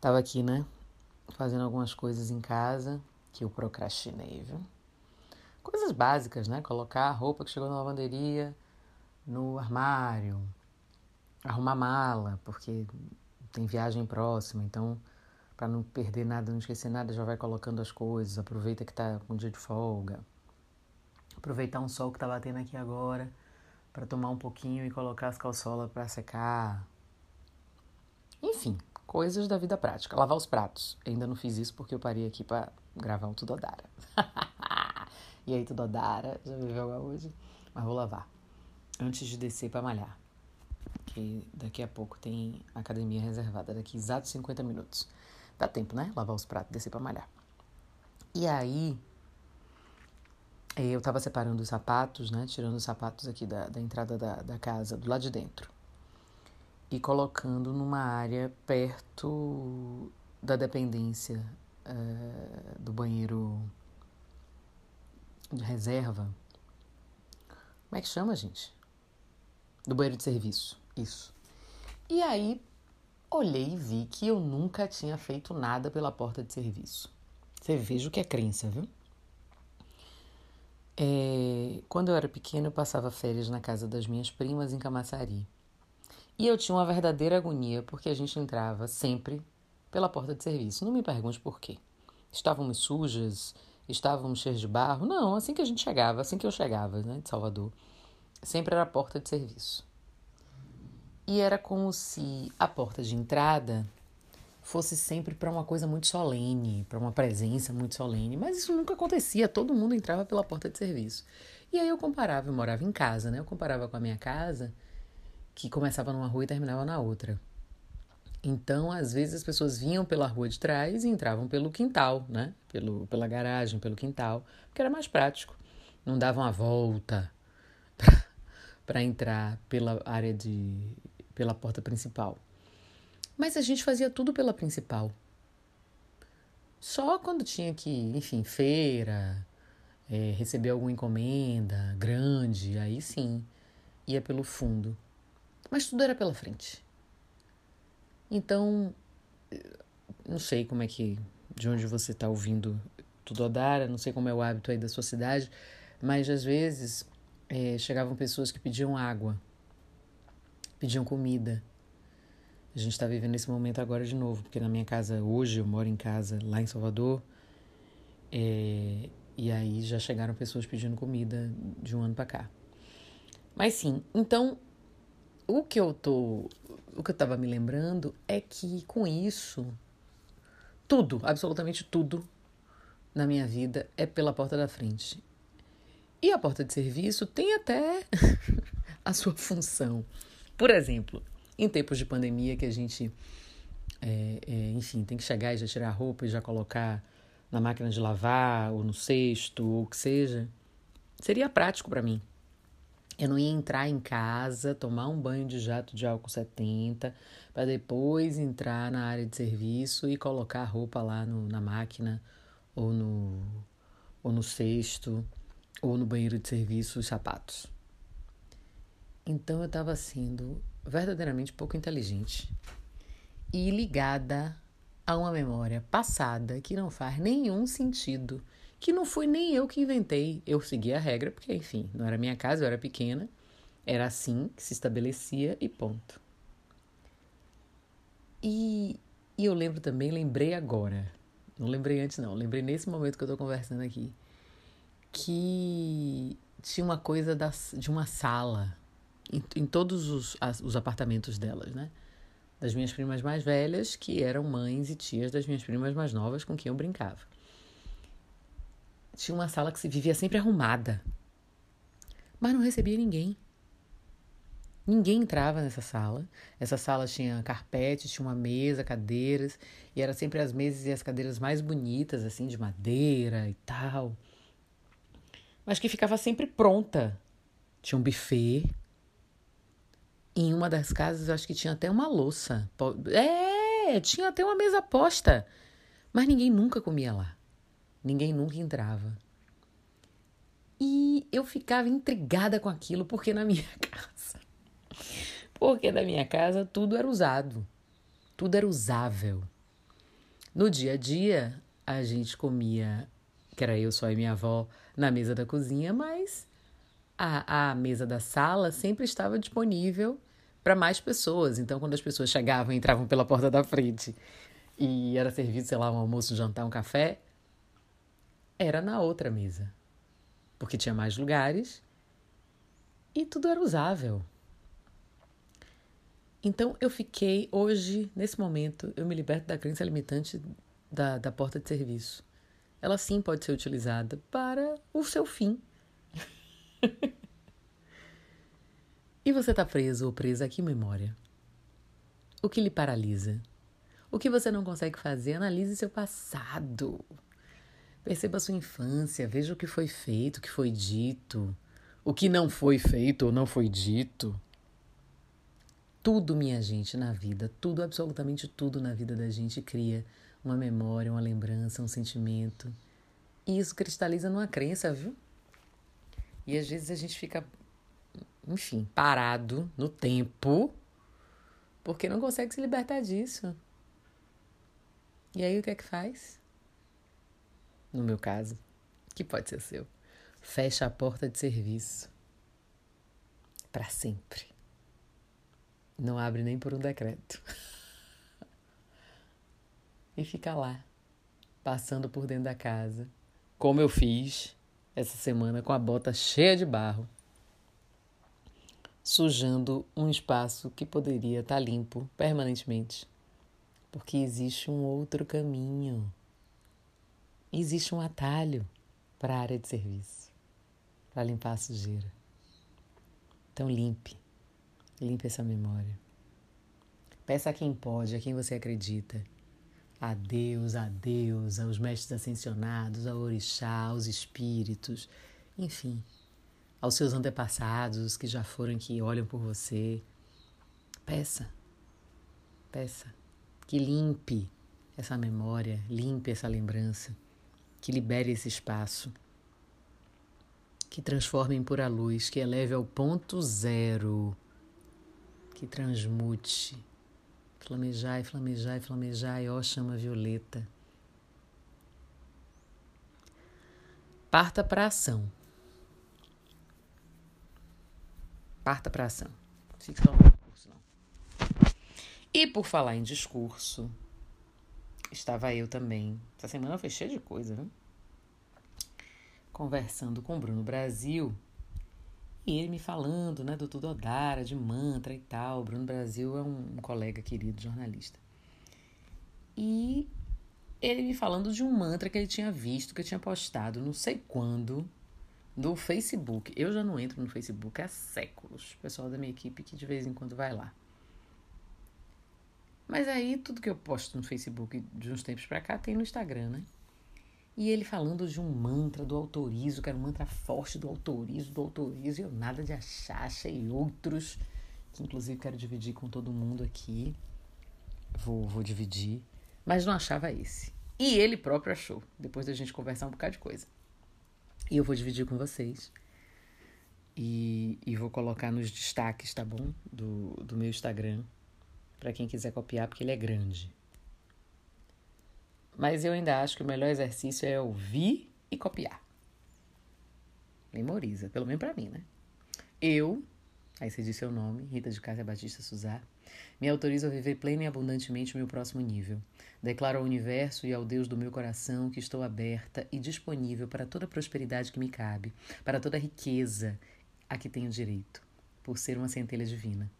Tava aqui, né? Fazendo algumas coisas em casa que eu procrastinei, viu? Coisas básicas, né? Colocar a roupa que chegou na lavanderia no armário, arrumar mala, porque tem viagem próxima, então para não perder nada, não esquecer nada, já vai colocando as coisas, aproveita que tá com um dia de folga. Aproveitar um sol que tá batendo aqui agora para tomar um pouquinho e colocar as calçolas para secar. Enfim, coisas da vida prática. Lavar os pratos. Ainda não fiz isso porque eu parei aqui para gravar um Tudodara. e aí, Tudodara, já viveu hoje? Mas vou lavar. Antes de descer para malhar. Que daqui a pouco tem academia reservada, daqui exatos 50 minutos. Dá tempo, né? Lavar os pratos, descer para malhar. E aí, eu tava separando os sapatos, né? Tirando os sapatos aqui da, da entrada da, da casa, do lado de dentro. E colocando numa área perto da dependência uh, do banheiro de reserva. Como é que chama, gente? Do banheiro de serviço. Isso. E aí, olhei e vi que eu nunca tinha feito nada pela porta de serviço. Você veja o que é crença, viu? É, quando eu era pequena, eu passava férias na casa das minhas primas em Camaçari. E eu tinha uma verdadeira agonia porque a gente entrava sempre pela porta de serviço. Não me pergunte por quê. Estávamos sujas, estávamos cheios de barro. Não, assim que a gente chegava, assim que eu chegava, né, de Salvador, sempre era a porta de serviço. E era como se a porta de entrada fosse sempre para uma coisa muito solene, para uma presença muito solene, mas isso nunca acontecia, todo mundo entrava pela porta de serviço. E aí eu comparava, eu morava em casa, né? Eu comparava com a minha casa, que começava numa rua e terminava na outra. Então, às vezes as pessoas vinham pela rua de trás e entravam pelo quintal, né? Pelo, pela garagem, pelo quintal, porque era mais prático. Não davam a volta para entrar pela área de pela porta principal. Mas a gente fazia tudo pela principal. Só quando tinha que, enfim, feira, é, receber alguma encomenda grande, aí sim, ia pelo fundo. Mas tudo era pela frente. Então, não sei como é que, de onde você está ouvindo tudo Odara, não sei como é o hábito aí da sua cidade, mas às vezes é, chegavam pessoas que pediam água, pediam comida, a gente está vivendo esse momento agora de novo, porque na minha casa hoje, eu moro em casa lá em Salvador, é, e aí já chegaram pessoas pedindo comida de um ano para cá. Mas sim, então o que eu tô, o que eu tava me lembrando é que com isso tudo, absolutamente tudo na minha vida é pela porta da frente. E a porta de serviço tem até a sua função. Por exemplo, em tempos de pandemia que a gente, é, é, enfim, tem que chegar e já tirar a roupa e já colocar na máquina de lavar ou no cesto ou o que seja, seria prático para mim. Eu não ia entrar em casa, tomar um banho de jato de álcool 70, para depois entrar na área de serviço e colocar a roupa lá no, na máquina ou no, ou no cesto ou no banheiro de serviço os sapatos. Então eu estava sendo verdadeiramente pouco inteligente e ligada a uma memória passada que não faz nenhum sentido, que não fui nem eu que inventei. Eu segui a regra, porque, enfim, não era minha casa, eu era pequena, era assim que se estabelecia e ponto. E, e eu lembro também, lembrei agora, não lembrei antes não, lembrei nesse momento que eu tô conversando aqui, que tinha uma coisa das, de uma sala em, em todos os, as, os apartamentos delas, né? Das minhas primas mais velhas, que eram mães e tias das minhas primas mais novas com quem eu brincava. Tinha uma sala que se vivia sempre arrumada, mas não recebia ninguém. Ninguém entrava nessa sala. Essa sala tinha carpete, tinha uma mesa, cadeiras, e eram sempre as mesas e as cadeiras mais bonitas, assim, de madeira e tal. Mas que ficava sempre pronta. Tinha um buffet, em uma das casas, acho que tinha até uma louça. É, tinha até uma mesa posta. Mas ninguém nunca comia lá. Ninguém nunca entrava. E eu ficava intrigada com aquilo, porque na minha casa. Porque na minha casa tudo era usado. Tudo era usável. No dia a dia, a gente comia, que era eu só e minha avó, na mesa da cozinha, mas a, a mesa da sala sempre estava disponível para mais pessoas. Então, quando as pessoas chegavam e entravam pela porta da frente e era servido, sei lá, um almoço, um jantar, um café, era na outra mesa. Porque tinha mais lugares e tudo era usável. Então eu fiquei, hoje, nesse momento, eu me liberto da crença limitante da, da porta de serviço. Ela sim pode ser utilizada para o seu fim. e você está preso ou presa aqui, memória? O que lhe paralisa? O que você não consegue fazer? Analise seu passado. Perceba a sua infância, veja o que foi feito, o que foi dito, o que não foi feito ou não foi dito. Tudo, minha gente, na vida, tudo, absolutamente tudo na vida da gente cria uma memória, uma lembrança, um sentimento. E isso cristaliza numa crença, viu? E às vezes a gente fica, enfim, parado no tempo, porque não consegue se libertar disso. E aí o que é que faz? No meu caso, que pode ser seu, fecha a porta de serviço para sempre. Não abre nem por um decreto. e fica lá, passando por dentro da casa, como eu fiz essa semana com a bota cheia de barro, sujando um espaço que poderia estar limpo permanentemente, porque existe um outro caminho, existe um atalho para a área de serviço, para limpar a sujeira. Então limpe, limpe essa memória. Peça a quem pode, a quem você acredita a Deus, a Deus, aos mestres ascensionados, ao orixá, aos espíritos, enfim, aos seus antepassados que já foram que olham por você. Peça, peça que limpe essa memória, limpe essa lembrança, que libere esse espaço, que transforme em pura luz, que eleve ao ponto zero, que transmute Flamejai, flamejai, flamejai, ó chama violeta. Parta para ação. Parta para ação. Fique só não. E por falar em discurso, estava eu também. Essa semana foi cheia de coisa? Conversando com o Bruno Brasil e ele me falando, né, do Tudo Odara, de mantra e tal. O Bruno Brasil é um, colega querido jornalista. E ele me falando de um mantra que ele tinha visto, que eu tinha postado, não sei quando, no Facebook. Eu já não entro no Facebook há séculos. O pessoal da minha equipe que de vez em quando vai lá. Mas aí tudo que eu posto no Facebook de uns tempos pra cá tem no Instagram, né? E ele falando de um mantra do autorizo, que era um mantra forte do autorizo, do autorizo, e eu nada de achar, achei outros, que inclusive quero dividir com todo mundo aqui. Vou, vou dividir, mas não achava esse. E ele próprio achou, depois da gente conversar um bocado de coisa. E eu vou dividir com vocês. E, e vou colocar nos destaques, tá bom? Do, do meu Instagram, para quem quiser copiar, porque ele é grande. Mas eu ainda acho que o melhor exercício é ouvir e copiar. Memoriza, pelo menos para mim, né? Eu, aí você disse seu nome, Rita de Cássia Batista Suzá, me autorizo a viver plena e abundantemente o meu próximo nível. Declaro ao universo e ao Deus do meu coração que estou aberta e disponível para toda prosperidade que me cabe, para toda riqueza a que tenho direito, por ser uma centelha divina.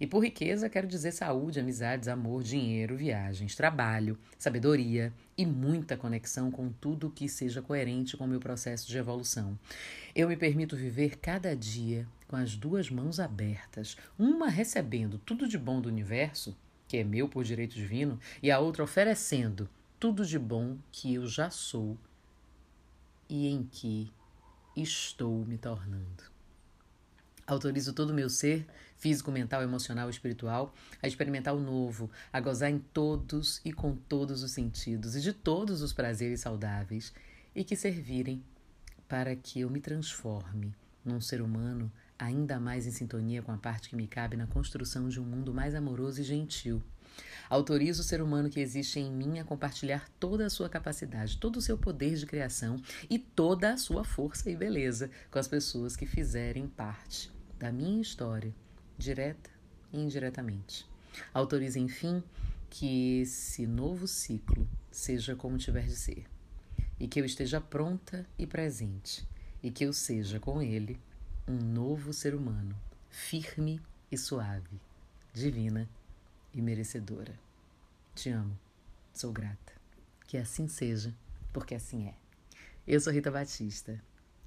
E por riqueza quero dizer saúde, amizades, amor, dinheiro, viagens, trabalho, sabedoria e muita conexão com tudo que seja coerente com o meu processo de evolução. Eu me permito viver cada dia com as duas mãos abertas, uma recebendo tudo de bom do universo, que é meu por direito divino, e a outra oferecendo tudo de bom que eu já sou e em que estou me tornando. Autorizo todo o meu ser, físico, mental, emocional espiritual, a experimentar o novo, a gozar em todos e com todos os sentidos e de todos os prazeres saudáveis e que servirem para que eu me transforme num ser humano ainda mais em sintonia com a parte que me cabe na construção de um mundo mais amoroso e gentil, Autorizo o ser humano que existe em mim a compartilhar toda a sua capacidade, todo o seu poder de criação e toda a sua força e beleza com as pessoas que fizerem parte da minha história, direta e indiretamente. Autorize, enfim, que esse novo ciclo seja como tiver de ser, e que eu esteja pronta e presente, e que eu seja com ele um novo ser humano, firme e suave, divina e merecedora. Te amo, sou grata. Que assim seja, porque assim é. Eu sou Rita Batista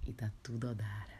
e tá tudo a dar.